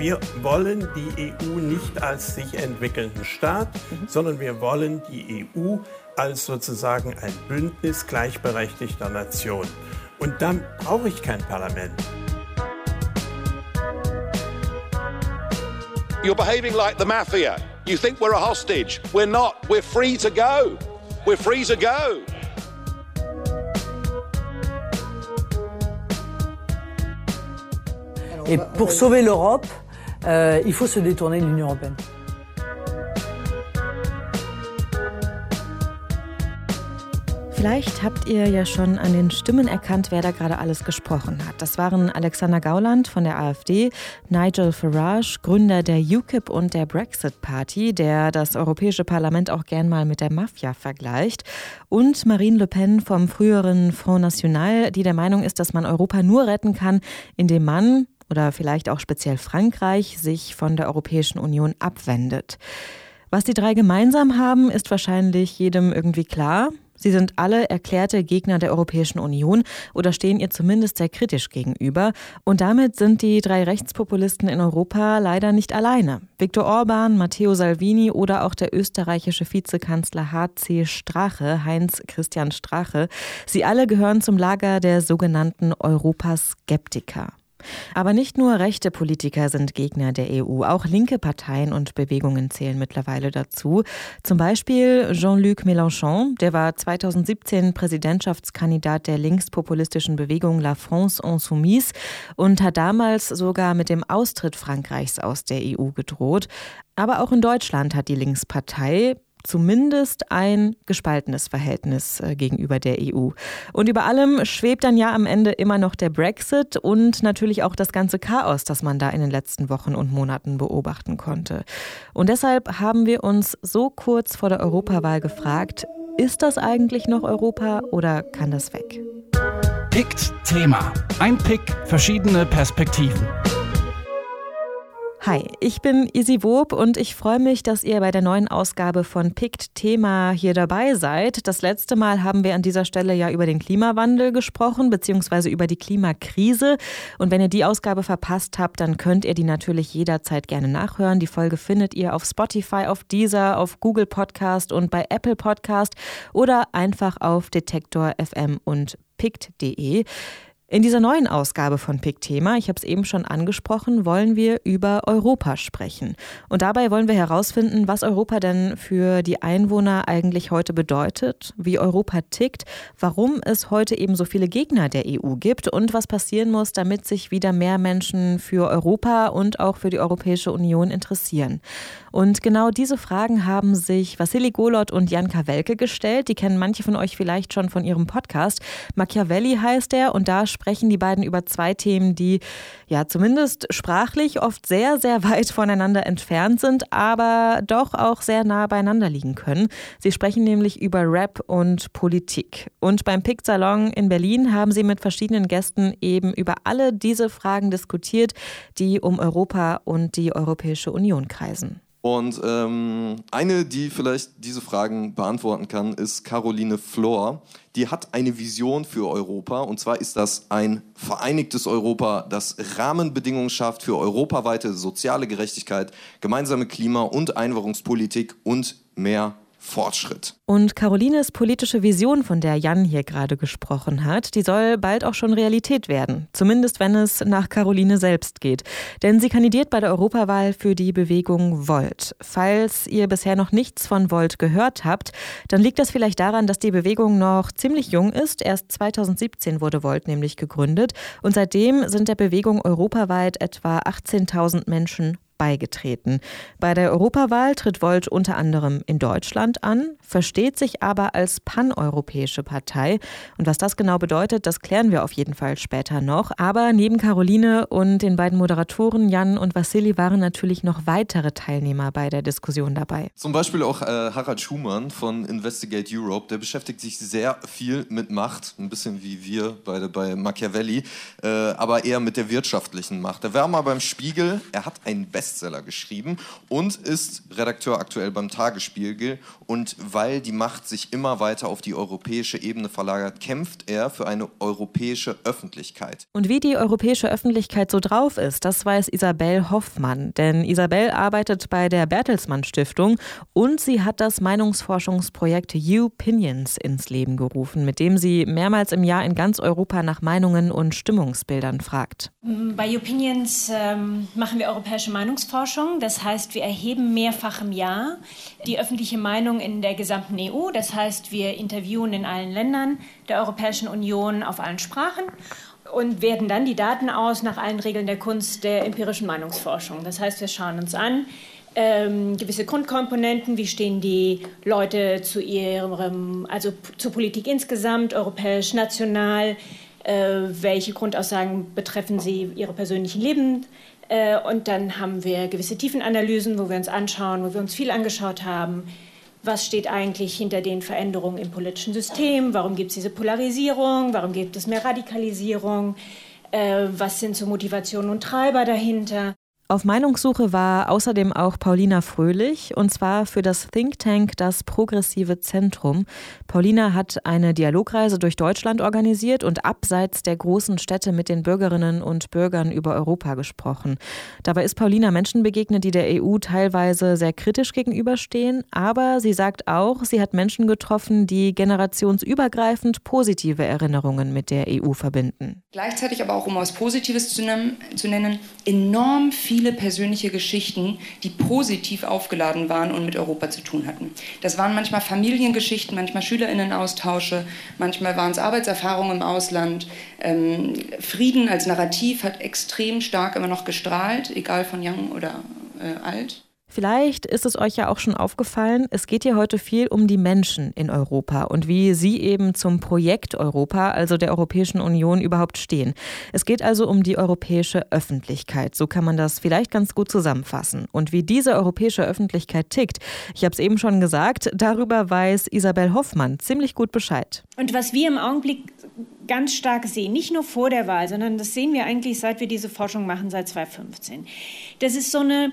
Wir wollen die EU nicht als sich entwickelnden Staat, mhm. sondern wir wollen die EU als sozusagen ein Bündnis gleichberechtigter Nationen. Und dann brauche ich kein Parlament. You're behaving like the mafia. You think we're a hostage. We're not. We're free to go. We're free to go. Et pour sauver l'Europe, euh, il faut se détourner de l'Union européenne. Vielleicht habt ihr ja schon an den Stimmen erkannt, wer da gerade alles gesprochen hat. Das waren Alexander Gauland von der AfD, Nigel Farage, Gründer der UKIP und der Brexit Party, der das Europäische Parlament auch gern mal mit der Mafia vergleicht, und Marine Le Pen vom früheren Front National, die der Meinung ist, dass man Europa nur retten kann, indem man oder vielleicht auch speziell Frankreich sich von der Europäischen Union abwendet. Was die drei gemeinsam haben, ist wahrscheinlich jedem irgendwie klar. Sie sind alle erklärte Gegner der Europäischen Union oder stehen ihr zumindest sehr kritisch gegenüber. Und damit sind die drei Rechtspopulisten in Europa leider nicht alleine. Viktor Orban, Matteo Salvini oder auch der österreichische Vizekanzler HC Strache, Heinz Christian Strache, sie alle gehören zum Lager der sogenannten Europaskeptiker. Aber nicht nur rechte Politiker sind Gegner der EU, auch linke Parteien und Bewegungen zählen mittlerweile dazu. Zum Beispiel Jean-Luc Mélenchon, der war 2017 Präsidentschaftskandidat der linkspopulistischen Bewegung La France Insoumise und hat damals sogar mit dem Austritt Frankreichs aus der EU gedroht. Aber auch in Deutschland hat die Linkspartei zumindest ein gespaltenes Verhältnis äh, gegenüber der EU. Und über allem schwebt dann ja am Ende immer noch der Brexit und natürlich auch das ganze Chaos, das man da in den letzten Wochen und Monaten beobachten konnte. Und deshalb haben wir uns so kurz vor der Europawahl gefragt, ist das eigentlich noch Europa oder kann das weg? Pickt Thema. Ein Pick, verschiedene Perspektiven. Hi, ich bin Isi Wob und ich freue mich, dass ihr bei der neuen Ausgabe von Pict Thema hier dabei seid. Das letzte Mal haben wir an dieser Stelle ja über den Klimawandel gesprochen, beziehungsweise über die Klimakrise. Und wenn ihr die Ausgabe verpasst habt, dann könnt ihr die natürlich jederzeit gerne nachhören. Die Folge findet ihr auf Spotify, auf Deezer, auf Google Podcast und bei Apple Podcast oder einfach auf Detektor FM und pict.de. In dieser neuen Ausgabe von Pick Thema, ich habe es eben schon angesprochen, wollen wir über Europa sprechen. Und dabei wollen wir herausfinden, was Europa denn für die Einwohner eigentlich heute bedeutet, wie Europa tickt, warum es heute eben so viele Gegner der EU gibt und was passieren muss, damit sich wieder mehr Menschen für Europa und auch für die Europäische Union interessieren. Und genau diese Fragen haben sich Vassili Golot und Jan Kawelke gestellt. Die kennen manche von euch vielleicht schon von ihrem Podcast. Machiavelli heißt er und da sprechen die beiden über zwei Themen, die ja zumindest sprachlich oft sehr, sehr weit voneinander entfernt sind, aber doch auch sehr nah beieinander liegen können. Sie sprechen nämlich über Rap und Politik. Und beim Pick Salon in Berlin haben sie mit verschiedenen Gästen eben über alle diese Fragen diskutiert, die um Europa und die Europäische Union kreisen. Und ähm, eine, die vielleicht diese Fragen beantworten kann, ist Caroline Flor. Die hat eine Vision für Europa. Und zwar ist das ein vereinigtes Europa, das Rahmenbedingungen schafft für europaweite soziale Gerechtigkeit, gemeinsame Klima- und Einwanderungspolitik und mehr Fortschritt. Und Carolines politische Vision, von der Jan hier gerade gesprochen hat, die soll bald auch schon Realität werden. Zumindest wenn es nach Caroline selbst geht. Denn sie kandidiert bei der Europawahl für die Bewegung Volt. Falls ihr bisher noch nichts von Volt gehört habt, dann liegt das vielleicht daran, dass die Bewegung noch ziemlich jung ist. Erst 2017 wurde Volt nämlich gegründet. Und seitdem sind der Bewegung europaweit etwa 18.000 Menschen beigetreten. Bei der Europawahl tritt Volt unter anderem in Deutschland an, versteht sich aber als paneuropäische Partei. Und was das genau bedeutet, das klären wir auf jeden Fall später noch. Aber neben Caroline und den beiden Moderatoren Jan und Vassili waren natürlich noch weitere Teilnehmer bei der Diskussion dabei. Zum Beispiel auch äh, Harald Schumann von Investigate Europe. Der beschäftigt sich sehr viel mit Macht, ein bisschen wie wir beide bei Machiavelli, äh, aber eher mit der wirtschaftlichen Macht. Er war mal beim Spiegel, er hat ein Best Bestseller geschrieben und ist Redakteur aktuell beim Tagesspiegel. Und weil die Macht sich immer weiter auf die europäische Ebene verlagert, kämpft er für eine europäische Öffentlichkeit. Und wie die europäische Öffentlichkeit so drauf ist, das weiß Isabel Hoffmann. Denn Isabel arbeitet bei der Bertelsmann Stiftung und sie hat das Meinungsforschungsprojekt U-Pinions ins Leben gerufen, mit dem sie mehrmals im Jahr in ganz Europa nach Meinungen und Stimmungsbildern fragt. Bei Opinions ähm, machen wir europäische Meinungsforschung. Das heißt, wir erheben mehrfach im Jahr die öffentliche Meinung in der gesamten EU. Das heißt, wir interviewen in allen Ländern der Europäischen Union auf allen Sprachen und werten dann die Daten aus nach allen Regeln der Kunst der empirischen Meinungsforschung. Das heißt, wir schauen uns an, ähm, gewisse Grundkomponenten, wie stehen die Leute zu ihrem, also zur Politik insgesamt, europäisch, national, äh, welche Grundaussagen betreffen sie ihre persönlichen Leben. Äh, und dann haben wir gewisse Tiefenanalysen, wo wir uns anschauen, wo wir uns viel angeschaut haben. Was steht eigentlich hinter den Veränderungen im politischen System? Warum gibt es diese Polarisierung? Warum gibt es mehr Radikalisierung? Äh, was sind so Motivationen und Treiber dahinter? Auf Meinungssuche war außerdem auch Paulina Fröhlich, und zwar für das Think Tank Das Progressive Zentrum. Paulina hat eine Dialogreise durch Deutschland organisiert und abseits der großen Städte mit den Bürgerinnen und Bürgern über Europa gesprochen. Dabei ist Paulina Menschen begegnet, die der EU teilweise sehr kritisch gegenüberstehen, aber sie sagt auch, sie hat Menschen getroffen, die generationsübergreifend positive Erinnerungen mit der EU verbinden. Gleichzeitig aber auch, um was Positives zu nennen, zu nennen enorm viel viele persönliche Geschichten, die positiv aufgeladen waren und mit Europa zu tun hatten. Das waren manchmal Familiengeschichten, manchmal Schülerinnenaustausche, manchmal waren es Arbeitserfahrungen im Ausland. Ähm, Frieden als Narrativ hat extrem stark immer noch gestrahlt, egal von jung oder äh, alt. Vielleicht ist es euch ja auch schon aufgefallen, es geht hier heute viel um die Menschen in Europa und wie sie eben zum Projekt Europa, also der Europäischen Union, überhaupt stehen. Es geht also um die europäische Öffentlichkeit. So kann man das vielleicht ganz gut zusammenfassen. Und wie diese europäische Öffentlichkeit tickt, ich habe es eben schon gesagt, darüber weiß Isabel Hoffmann ziemlich gut Bescheid. Und was wir im Augenblick ganz stark sehen, nicht nur vor der Wahl, sondern das sehen wir eigentlich, seit wir diese Forschung machen, seit 2015. Das ist so eine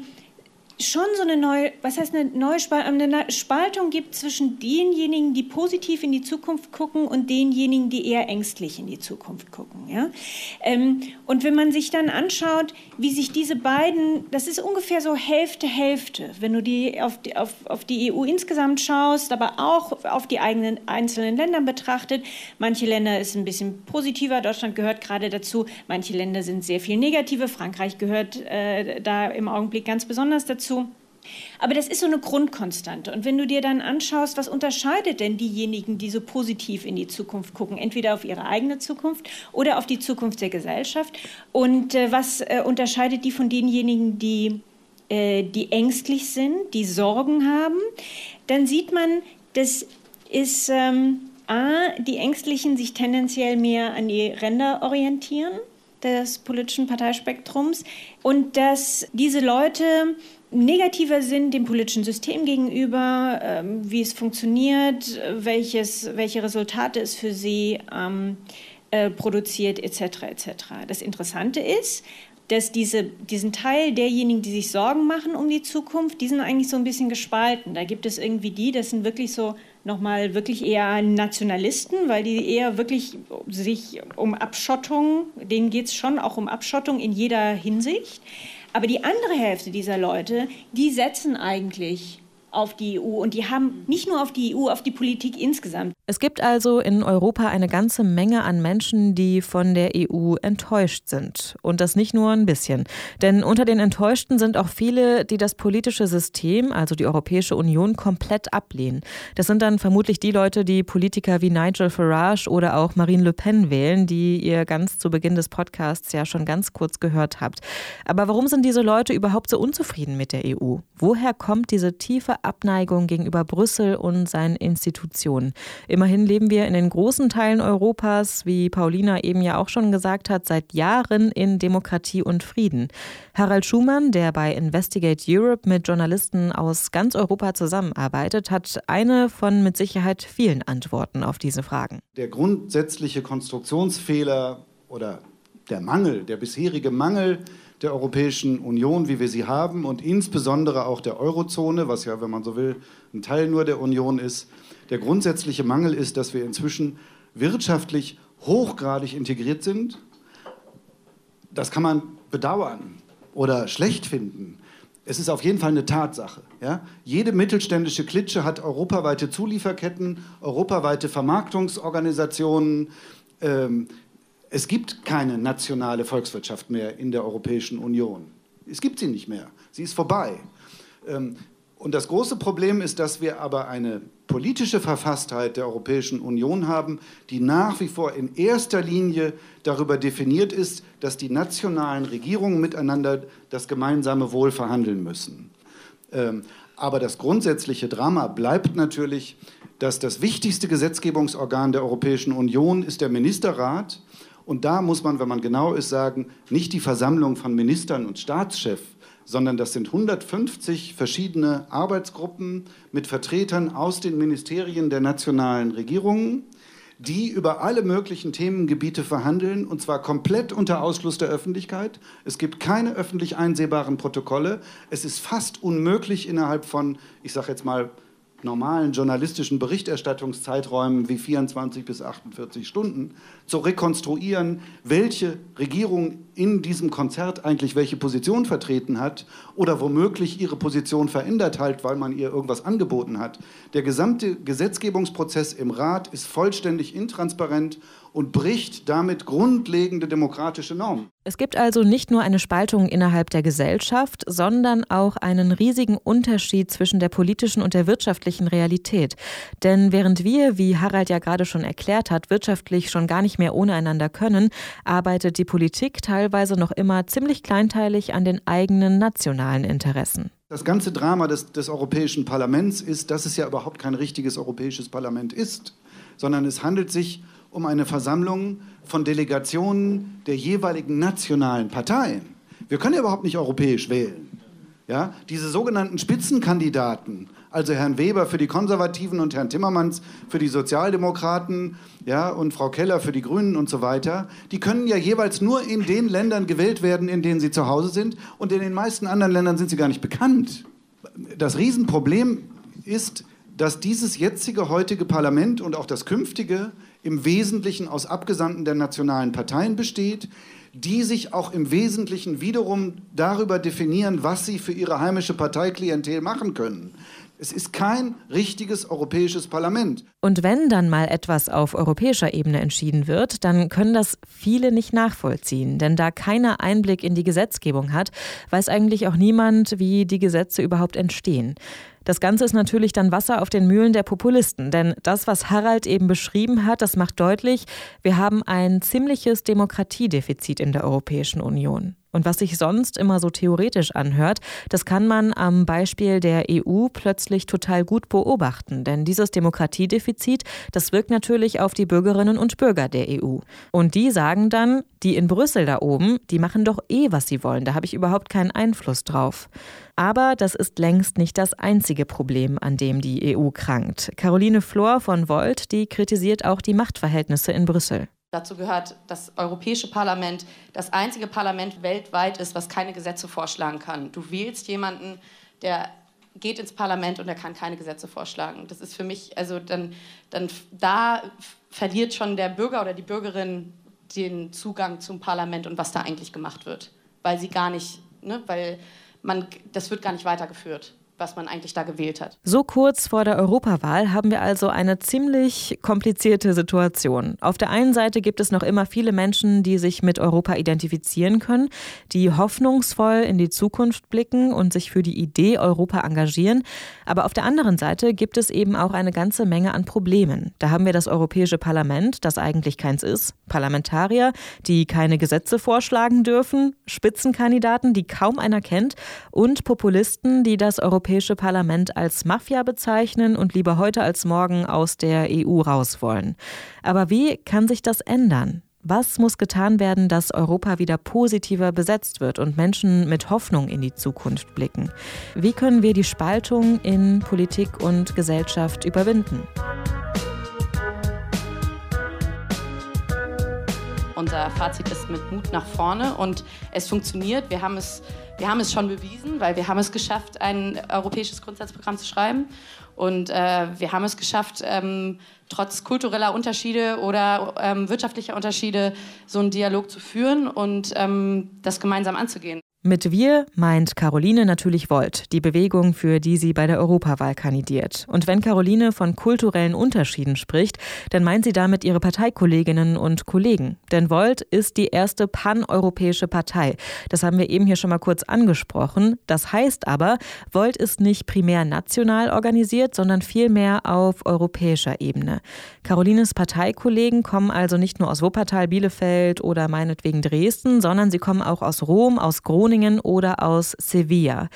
schon so eine neue, was heißt eine neue Spaltung, eine Spaltung gibt zwischen denjenigen, die positiv in die Zukunft gucken und denjenigen, die eher ängstlich in die Zukunft gucken. Ja? Ähm, und wenn man sich dann anschaut, wie sich diese beiden, das ist ungefähr so Hälfte, Hälfte, wenn du die auf, die, auf, auf die EU insgesamt schaust, aber auch auf die eigenen einzelnen Länder betrachtet. Manche Länder ist ein bisschen positiver, Deutschland gehört gerade dazu, manche Länder sind sehr viel negativer, Frankreich gehört äh, da im Augenblick ganz besonders dazu dazu. Aber das ist so eine Grundkonstante. Und wenn du dir dann anschaust, was unterscheidet denn diejenigen, die so positiv in die Zukunft gucken, entweder auf ihre eigene Zukunft oder auf die Zukunft der Gesellschaft, und äh, was äh, unterscheidet die von denjenigen, die, äh, die ängstlich sind, die Sorgen haben, dann sieht man, das ist ähm, A, die Ängstlichen sich tendenziell mehr an die Ränder orientieren des politischen Parteispektrums und dass diese Leute negativer sind dem politischen System gegenüber, ähm, wie es funktioniert, welches, welche Resultate es für sie ähm, äh, produziert, etc. etc. Das Interessante ist, dass diese, diesen Teil derjenigen, die sich Sorgen machen um die Zukunft, die sind eigentlich so ein bisschen gespalten. Da gibt es irgendwie die, das sind wirklich so nochmal wirklich eher Nationalisten, weil die eher wirklich sich um Abschottung, denen geht es schon auch um Abschottung in jeder Hinsicht. Aber die andere Hälfte dieser Leute, die setzen eigentlich auf die EU und die haben nicht nur auf die EU, auf die Politik insgesamt. Es gibt also in Europa eine ganze Menge an Menschen, die von der EU enttäuscht sind. Und das nicht nur ein bisschen. Denn unter den Enttäuschten sind auch viele, die das politische System, also die Europäische Union, komplett ablehnen. Das sind dann vermutlich die Leute, die Politiker wie Nigel Farage oder auch Marine Le Pen wählen, die ihr ganz zu Beginn des Podcasts ja schon ganz kurz gehört habt. Aber warum sind diese Leute überhaupt so unzufrieden mit der EU? Woher kommt diese tiefe Abneigung gegenüber Brüssel und seinen Institutionen. Immerhin leben wir in den großen Teilen Europas, wie Paulina eben ja auch schon gesagt hat, seit Jahren in Demokratie und Frieden. Harald Schumann, der bei Investigate Europe mit Journalisten aus ganz Europa zusammenarbeitet, hat eine von mit Sicherheit vielen Antworten auf diese Fragen. Der grundsätzliche Konstruktionsfehler oder der Mangel, der bisherige Mangel der Europäischen Union, wie wir sie haben, und insbesondere auch der Eurozone, was ja, wenn man so will, ein Teil nur der Union ist. Der grundsätzliche Mangel ist, dass wir inzwischen wirtschaftlich hochgradig integriert sind. Das kann man bedauern oder schlecht finden. Es ist auf jeden Fall eine Tatsache. Ja? Jede mittelständische Klitsche hat europaweite Zulieferketten, europaweite Vermarktungsorganisationen. Ähm, es gibt keine nationale Volkswirtschaft mehr in der Europäischen Union. Es gibt sie nicht mehr. Sie ist vorbei. Ähm, und das große Problem ist, dass wir aber eine politische Verfasstheit der Europäischen Union haben, die nach wie vor in erster Linie darüber definiert ist, dass die nationalen Regierungen miteinander das gemeinsame Wohl verhandeln müssen. Ähm, aber das grundsätzliche Drama bleibt natürlich, dass das wichtigste Gesetzgebungsorgan der Europäischen Union ist der Ministerrat und da muss man, wenn man genau ist, sagen, nicht die Versammlung von Ministern und Staatschefs, sondern das sind 150 verschiedene Arbeitsgruppen mit Vertretern aus den Ministerien der nationalen Regierungen, die über alle möglichen Themengebiete verhandeln, und zwar komplett unter Ausschluss der Öffentlichkeit. Es gibt keine öffentlich einsehbaren Protokolle. Es ist fast unmöglich innerhalb von, ich sage jetzt mal, normalen journalistischen Berichterstattungszeiträumen wie 24 bis 48 Stunden zu rekonstruieren, welche Regierung in diesem Konzert eigentlich welche Position vertreten hat oder womöglich ihre Position verändert hat, weil man ihr irgendwas angeboten hat. Der gesamte Gesetzgebungsprozess im Rat ist vollständig intransparent und bricht damit grundlegende demokratische Normen. Es gibt also nicht nur eine Spaltung innerhalb der Gesellschaft, sondern auch einen riesigen Unterschied zwischen der politischen und der wirtschaftlichen Realität. Denn während wir, wie Harald ja gerade schon erklärt hat, wirtschaftlich schon gar nicht mehr ohne einander können, arbeitet die Politik teilweise noch immer ziemlich kleinteilig an den eigenen nationalen Interessen. Das ganze Drama des, des Europäischen Parlaments ist, dass es ja überhaupt kein richtiges Europäisches Parlament ist, sondern es handelt sich um um eine Versammlung von Delegationen der jeweiligen nationalen Parteien. Wir können ja überhaupt nicht europäisch wählen. Ja? Diese sogenannten Spitzenkandidaten, also Herrn Weber für die Konservativen und Herrn Timmermans für die Sozialdemokraten ja, und Frau Keller für die Grünen und so weiter, die können ja jeweils nur in den Ländern gewählt werden, in denen sie zu Hause sind. Und in den meisten anderen Ländern sind sie gar nicht bekannt. Das Riesenproblem ist, dass dieses jetzige, heutige Parlament und auch das künftige im Wesentlichen aus Abgesandten der nationalen Parteien besteht, die sich auch im Wesentlichen wiederum darüber definieren, was sie für ihre heimische Parteiklientel machen können. Es ist kein richtiges europäisches Parlament. Und wenn dann mal etwas auf europäischer Ebene entschieden wird, dann können das viele nicht nachvollziehen. Denn da keiner Einblick in die Gesetzgebung hat, weiß eigentlich auch niemand, wie die Gesetze überhaupt entstehen. Das Ganze ist natürlich dann Wasser auf den Mühlen der Populisten, denn das, was Harald eben beschrieben hat, das macht deutlich, wir haben ein ziemliches Demokratiedefizit in der Europäischen Union. Und was sich sonst immer so theoretisch anhört, das kann man am Beispiel der EU plötzlich total gut beobachten. Denn dieses Demokratiedefizit, das wirkt natürlich auf die Bürgerinnen und Bürger der EU. Und die sagen dann, die in Brüssel da oben, die machen doch eh, was sie wollen. Da habe ich überhaupt keinen Einfluss drauf. Aber das ist längst nicht das einzige Problem, an dem die EU krankt. Caroline Flor von Volt, die kritisiert auch die Machtverhältnisse in Brüssel. Dazu gehört das Europäische Parlament, das einzige Parlament weltweit ist, was keine Gesetze vorschlagen kann. Du wählst jemanden, der geht ins Parlament und er kann keine Gesetze vorschlagen. Das ist für mich, also dann, dann da verliert schon der Bürger oder die Bürgerin den Zugang zum Parlament und was da eigentlich gemacht wird, weil sie gar nicht, ne, weil man, das wird gar nicht weitergeführt was man eigentlich da gewählt hat. So kurz vor der Europawahl haben wir also eine ziemlich komplizierte Situation. Auf der einen Seite gibt es noch immer viele Menschen, die sich mit Europa identifizieren können, die hoffnungsvoll in die Zukunft blicken und sich für die Idee Europa engagieren. Aber auf der anderen Seite gibt es eben auch eine ganze Menge an Problemen. Da haben wir das Europäische Parlament, das eigentlich keins ist, Parlamentarier, die keine Gesetze vorschlagen dürfen, Spitzenkandidaten, die kaum einer kennt und Populisten, die das Europäische Europäische Parlament als Mafia bezeichnen und lieber heute als morgen aus der EU raus wollen. Aber wie kann sich das ändern? Was muss getan werden, dass Europa wieder positiver besetzt wird und Menschen mit Hoffnung in die Zukunft blicken? Wie können wir die Spaltung in Politik und Gesellschaft überwinden? unser Fazit ist mit Mut nach vorne und es funktioniert. Wir haben es, wir haben es schon bewiesen, weil wir haben es geschafft, ein europäisches Grundsatzprogramm zu schreiben. Und äh, wir haben es geschafft, ähm, trotz kultureller Unterschiede oder ähm, wirtschaftlicher Unterschiede so einen Dialog zu führen und ähm, das gemeinsam anzugehen. Mit wir meint Caroline natürlich Volt, die Bewegung, für die sie bei der Europawahl kandidiert. Und wenn Caroline von kulturellen Unterschieden spricht, dann meint sie damit ihre Parteikolleginnen und Kollegen. Denn Volt ist die erste paneuropäische Partei. Das haben wir eben hier schon mal kurz angesprochen. Das heißt aber, Volt ist nicht primär national organisiert, sondern vielmehr auf europäischer Ebene. Carolines Parteikollegen kommen also nicht nur aus Wuppertal, Bielefeld oder meinetwegen Dresden, sondern sie kommen auch aus Rom, aus Groningen, Groningen oder aus Sevilla.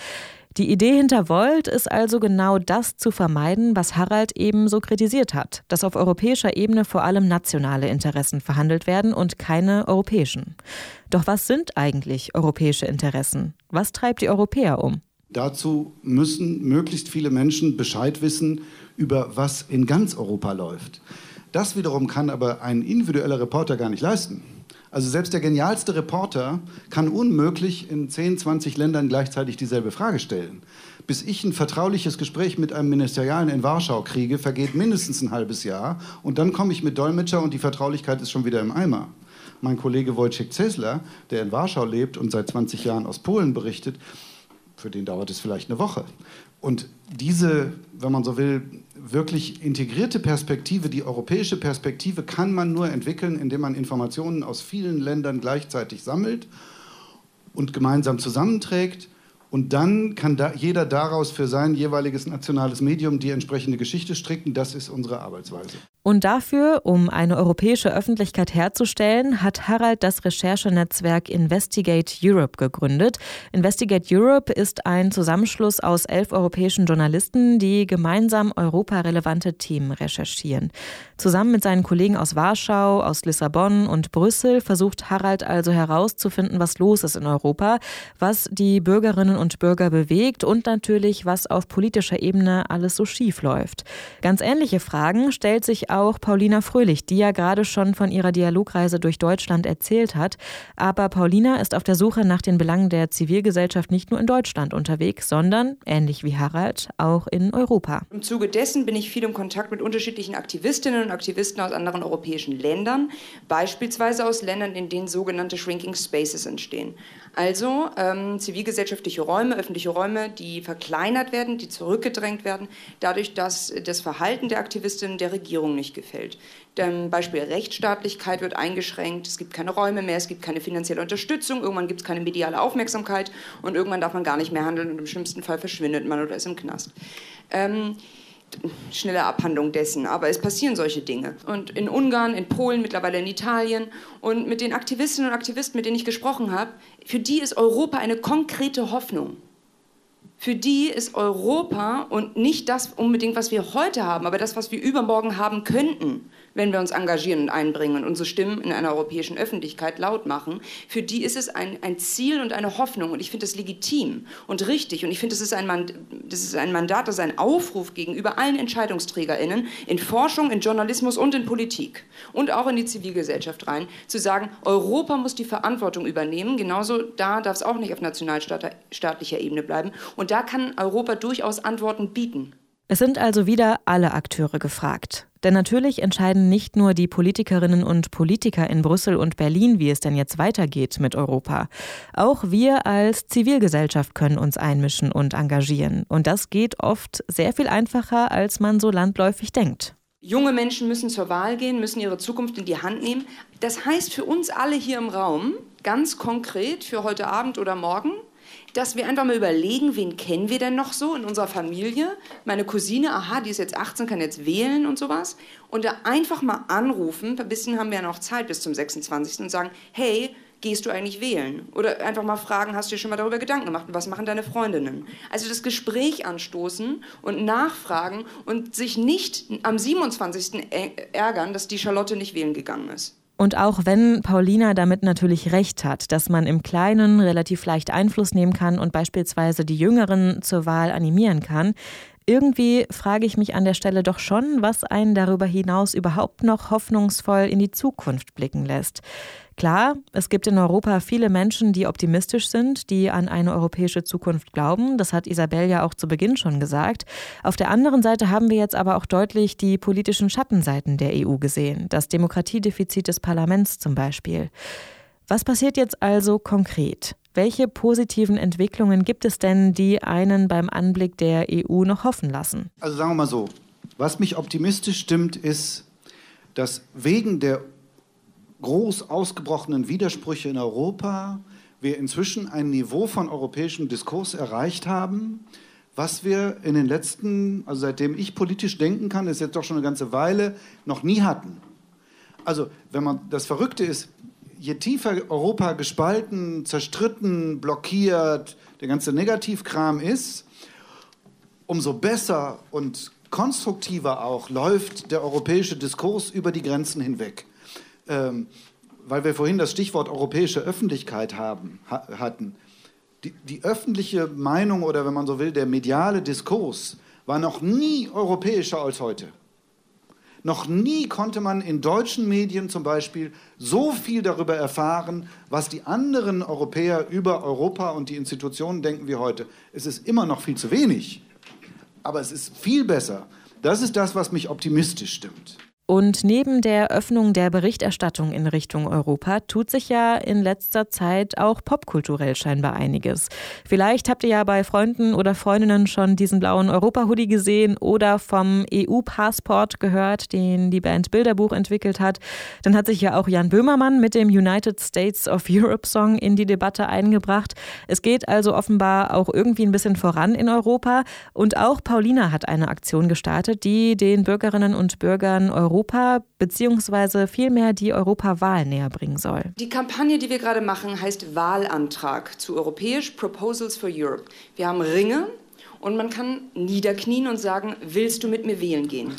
Die Idee hinter Volt ist also genau das zu vermeiden, was Harald eben so kritisiert hat, dass auf europäischer Ebene vor allem nationale Interessen verhandelt werden und keine europäischen. Doch was sind eigentlich europäische Interessen? Was treibt die Europäer um? Dazu müssen möglichst viele Menschen Bescheid wissen über was in ganz Europa läuft. Das wiederum kann aber ein individueller Reporter gar nicht leisten. Also selbst der genialste Reporter kann unmöglich in 10, 20 Ländern gleichzeitig dieselbe Frage stellen. Bis ich ein vertrauliches Gespräch mit einem Ministerialen in Warschau kriege, vergeht mindestens ein halbes Jahr und dann komme ich mit Dolmetscher und die Vertraulichkeit ist schon wieder im Eimer. Mein Kollege Wojciech Cesler, der in Warschau lebt und seit 20 Jahren aus Polen berichtet, für den dauert es vielleicht eine Woche. Und diese, wenn man so will, wirklich integrierte Perspektive, die europäische Perspektive, kann man nur entwickeln, indem man Informationen aus vielen Ländern gleichzeitig sammelt und gemeinsam zusammenträgt. Und dann kann da jeder daraus für sein jeweiliges nationales Medium die entsprechende Geschichte stricken. Das ist unsere Arbeitsweise. Und dafür, um eine europäische Öffentlichkeit herzustellen, hat Harald das Recherchenetzwerk Investigate Europe gegründet. Investigate Europe ist ein Zusammenschluss aus elf europäischen Journalisten, die gemeinsam europarelevante Themen recherchieren. Zusammen mit seinen Kollegen aus Warschau, aus Lissabon und Brüssel versucht Harald also herauszufinden, was los ist in Europa, was die Bürgerinnen und Bürger bewegt und natürlich, was auf politischer Ebene alles so schief läuft. Ganz ähnliche Fragen stellt sich auch Paulina Fröhlich, die ja gerade schon von ihrer Dialogreise durch Deutschland erzählt hat. Aber Paulina ist auf der Suche nach den Belangen der Zivilgesellschaft nicht nur in Deutschland unterwegs, sondern, ähnlich wie Harald, auch in Europa. Im Zuge dessen bin ich viel in Kontakt mit unterschiedlichen Aktivistinnen und Aktivisten aus anderen europäischen Ländern, beispielsweise aus Ländern, in denen sogenannte Shrinking Spaces entstehen. Also ähm, zivilgesellschaftliche Räume, öffentliche Räume, die verkleinert werden, die zurückgedrängt werden, dadurch, dass das Verhalten der Aktivistinnen der Regierung nicht gefällt. Dem Beispiel Rechtsstaatlichkeit wird eingeschränkt, es gibt keine Räume mehr, es gibt keine finanzielle Unterstützung, irgendwann gibt es keine mediale Aufmerksamkeit und irgendwann darf man gar nicht mehr handeln und im schlimmsten Fall verschwindet man oder ist im Knast. Ähm, schnelle Abhandlung dessen. Aber es passieren solche Dinge. Und in Ungarn, in Polen, mittlerweile in Italien. Und mit den Aktivistinnen und Aktivisten, mit denen ich gesprochen habe, für die ist Europa eine konkrete Hoffnung. Für die ist Europa und nicht das unbedingt, was wir heute haben, aber das, was wir übermorgen haben könnten, wenn wir uns engagieren und einbringen und unsere Stimmen in einer europäischen Öffentlichkeit laut machen, für die ist es ein, ein Ziel und eine Hoffnung. Und ich finde das legitim und richtig. Und ich finde, das, ist ein das ist ein Mandat, das ist ein Aufruf gegenüber allen EntscheidungsträgerInnen in Forschung, in Journalismus und in Politik und auch in die Zivilgesellschaft rein, zu sagen, Europa muss die Verantwortung übernehmen. Genauso da darf es auch nicht auf nationalstaatlicher Ebene bleiben. Und da kann Europa durchaus Antworten bieten. Es sind also wieder alle Akteure gefragt. Denn natürlich entscheiden nicht nur die Politikerinnen und Politiker in Brüssel und Berlin, wie es denn jetzt weitergeht mit Europa. Auch wir als Zivilgesellschaft können uns einmischen und engagieren. Und das geht oft sehr viel einfacher, als man so landläufig denkt. Junge Menschen müssen zur Wahl gehen, müssen ihre Zukunft in die Hand nehmen. Das heißt für uns alle hier im Raum, ganz konkret für heute Abend oder morgen, dass wir einfach mal überlegen, wen kennen wir denn noch so in unserer Familie? Meine Cousine, aha, die ist jetzt 18, kann jetzt wählen und sowas. Und da einfach mal anrufen, ein bisschen haben wir ja noch Zeit bis zum 26. und sagen, hey, gehst du eigentlich wählen? Oder einfach mal fragen, hast du dir schon mal darüber Gedanken gemacht? Und was machen deine Freundinnen? Also das Gespräch anstoßen und nachfragen und sich nicht am 27. ärgern, dass die Charlotte nicht wählen gegangen ist. Und auch wenn Paulina damit natürlich recht hat, dass man im Kleinen relativ leicht Einfluss nehmen kann und beispielsweise die Jüngeren zur Wahl animieren kann, Irgendwie frage ich mich an der Stelle doch schon, was einen darüber hinaus überhaupt noch hoffnungsvoll in die Zukunft blicken lässt. Klar, es gibt in Europa viele Menschen, die optimistisch sind, die an eine europäische Zukunft glauben. Das hat Isabel ja auch zu Beginn schon gesagt. Auf der anderen Seite haben wir jetzt aber auch deutlich die politischen Schattenseiten der EU gesehen. Das Demokratiedefizit des Parlaments zum Beispiel. Was passiert jetzt also konkret? Welche positiven Entwicklungen gibt es denn, die einen beim Anblick der EU noch hoffen lassen? Also sagen wir mal so, was mich optimistisch stimmt, ist, dass wegen der groß ausgebrochenen Widersprüche in Europa wir inzwischen ein Niveau von europäischem Diskurs erreicht haben, was wir in den letzten, also seitdem ich politisch denken kann, ist jetzt doch schon eine ganze Weile, noch nie hatten. Also, wenn man das Verrückte ist, je tiefer Europa gespalten, zerstritten, blockiert, der ganze Negativkram ist, umso besser und konstruktiver auch läuft der europäische Diskurs über die Grenzen hinweg ähm, weil wir vorhin das Stichwort europäische Öffentlichkeit haben, ha hatten. Die, die öffentliche Meinung oder wenn man so will, der mediale Diskurs war noch nie europäischer als heute. Noch nie konnte man in deutschen Medien zum Beispiel so viel darüber erfahren, was die anderen Europäer über Europa und die Institutionen denken wie heute. Es ist immer noch viel zu wenig, aber es ist viel besser. Das ist das, was mich optimistisch stimmt. Und neben der Öffnung der Berichterstattung in Richtung Europa tut sich ja in letzter Zeit auch popkulturell scheinbar einiges. Vielleicht habt ihr ja bei Freunden oder Freundinnen schon diesen blauen Europa-Hoodie gesehen oder vom EU-Passport gehört, den die Band Bilderbuch entwickelt hat. Dann hat sich ja auch Jan Böhmermann mit dem United States of Europe Song in die Debatte eingebracht. Es geht also offenbar auch irgendwie ein bisschen voran in Europa. Und auch Paulina hat eine Aktion gestartet, die den Bürgerinnen und Bürgern Europa Europa beziehungsweise vielmehr die Europawahl näher bringen soll. Die Kampagne, die wir gerade machen, heißt Wahlantrag zu Europäisch Proposals for Europe. Wir haben Ringe und man kann niederknien und sagen, willst du mit mir wählen gehen?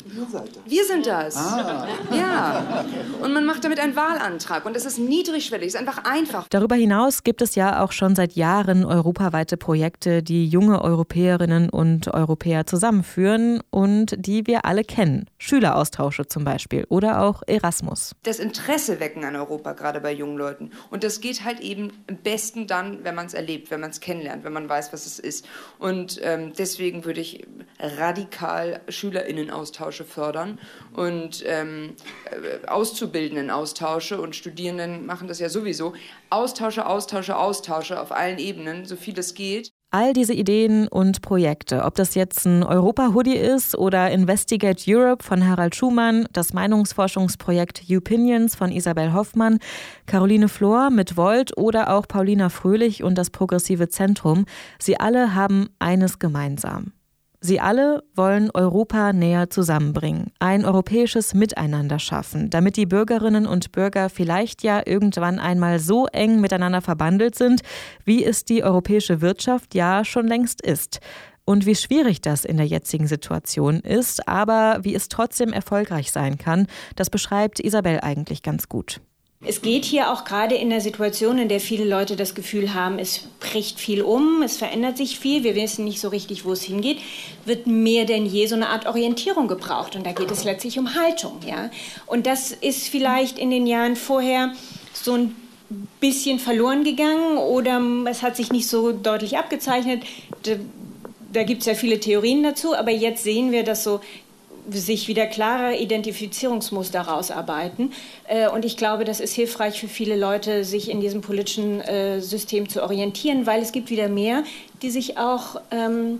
Wir sind das. Ah. Ja. Und man macht damit einen Wahlantrag und es ist niedrigschwellig, es ist einfach einfach. Darüber hinaus gibt es ja auch schon seit Jahren europaweite Projekte, die junge Europäerinnen und Europäer zusammenführen und die wir alle kennen. Schüleraustausche zum Beispiel oder auch Erasmus. Das Interesse wecken an Europa, gerade bei jungen Leuten. Und das geht halt eben am besten dann, wenn man es erlebt, wenn man es kennenlernt, wenn man weiß, was es ist. Und ähm, deswegen würde ich radikal SchülerInnen-Austausche fördern und ähm, äh, Auszubildenden-Austausche und Studierenden machen das ja sowieso. Austausche, Austausche, Austausche auf allen Ebenen, so viel es geht. All diese Ideen und Projekte, ob das jetzt ein Europa-Hoodie ist oder Investigate Europe von Harald Schumann, das Meinungsforschungsprojekt Opinions von Isabel Hoffmann, Caroline Flor mit Volt oder auch Paulina Fröhlich und das Progressive Zentrum, sie alle haben eines gemeinsam. Sie alle wollen Europa näher zusammenbringen, ein europäisches Miteinander schaffen, damit die Bürgerinnen und Bürger vielleicht ja irgendwann einmal so eng miteinander verbandelt sind, wie es die europäische Wirtschaft ja schon längst ist. Und wie schwierig das in der jetzigen Situation ist, aber wie es trotzdem erfolgreich sein kann, das beschreibt Isabel eigentlich ganz gut. Es geht hier auch gerade in der Situation, in der viele Leute das Gefühl haben, es bricht viel um, es verändert sich viel, wir wissen nicht so richtig, wo es hingeht, wird mehr denn je so eine Art Orientierung gebraucht. Und da geht es letztlich um Haltung. Ja? Und das ist vielleicht in den Jahren vorher so ein bisschen verloren gegangen oder es hat sich nicht so deutlich abgezeichnet. Da, gibt es ja viele Theorien dazu, aber jetzt sehen wir, dass so sich wieder klare Identifizierungsmuster rausarbeiten. Äh, und ich glaube, das ist hilfreich für viele Leute, sich in diesem politischen äh, System zu orientieren, weil es gibt wieder mehr, die sich auch ähm,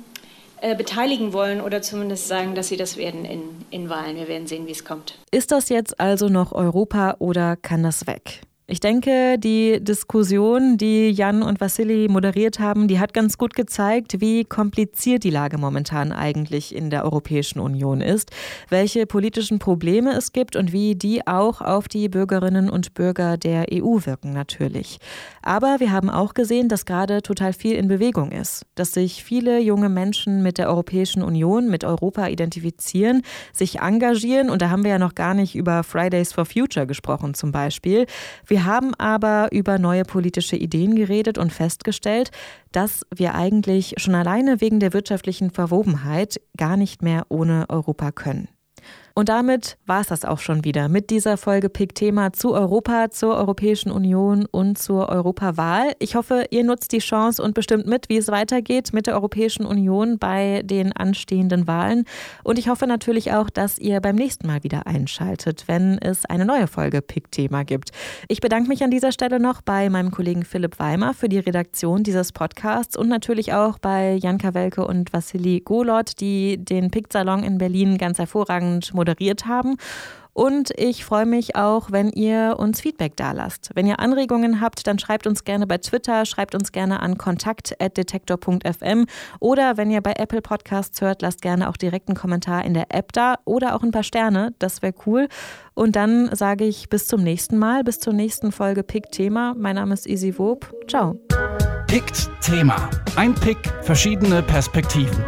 äh, beteiligen wollen oder zumindest sagen, dass sie das werden in, in Wahlen. Wir werden sehen, wie es kommt. Ist das jetzt also noch Europa oder kann das weg? Ich denke, die Diskussion, die Jan und Vassili moderiert haben, die hat ganz gut gezeigt, wie kompliziert die Lage momentan eigentlich in der Europäischen Union ist, welche politischen Probleme es gibt und wie die auch auf die Bürgerinnen und Bürger der EU wirken natürlich. Aber wir haben auch gesehen, dass gerade total viel in Bewegung ist, dass sich viele junge Menschen mit der Europäischen Union, mit Europa identifizieren, sich engagieren. Und da haben wir ja noch gar nicht über Fridays for Future gesprochen zum Beispiel. Wir haben aber über neue politische Ideen geredet und festgestellt, dass wir eigentlich schon alleine wegen der wirtschaftlichen Verwobenheit gar nicht mehr ohne Europa können. Und damit war es das auch schon wieder mit dieser Folge Pick Thema zu Europa, zur Europäischen Union und zur Europawahl. Ich hoffe, ihr nutzt die Chance und bestimmt mit, wie es weitergeht mit der Europäischen Union bei den anstehenden Wahlen. Und ich hoffe natürlich auch, dass ihr beim nächsten Mal wieder einschaltet, wenn es eine neue Folge Pick Thema gibt. Ich bedanke mich an dieser Stelle noch bei meinem Kollegen Philipp Weimer für die Redaktion dieses Podcasts und natürlich auch bei Janka Welke und Vassili Golot, die den Pick Salon in Berlin ganz hervorragend moderiert haben. Und ich freue mich auch, wenn ihr uns Feedback da lasst. Wenn ihr Anregungen habt, dann schreibt uns gerne bei Twitter, schreibt uns gerne an kontakt.detektor.fm oder wenn ihr bei Apple Podcasts hört, lasst gerne auch direkt einen Kommentar in der App da oder auch ein paar Sterne. Das wäre cool. Und dann sage ich bis zum nächsten Mal, bis zur nächsten Folge Pick Thema. Mein Name ist Easy Wob. Ciao. Pickt Thema. Ein Pick, verschiedene Perspektiven.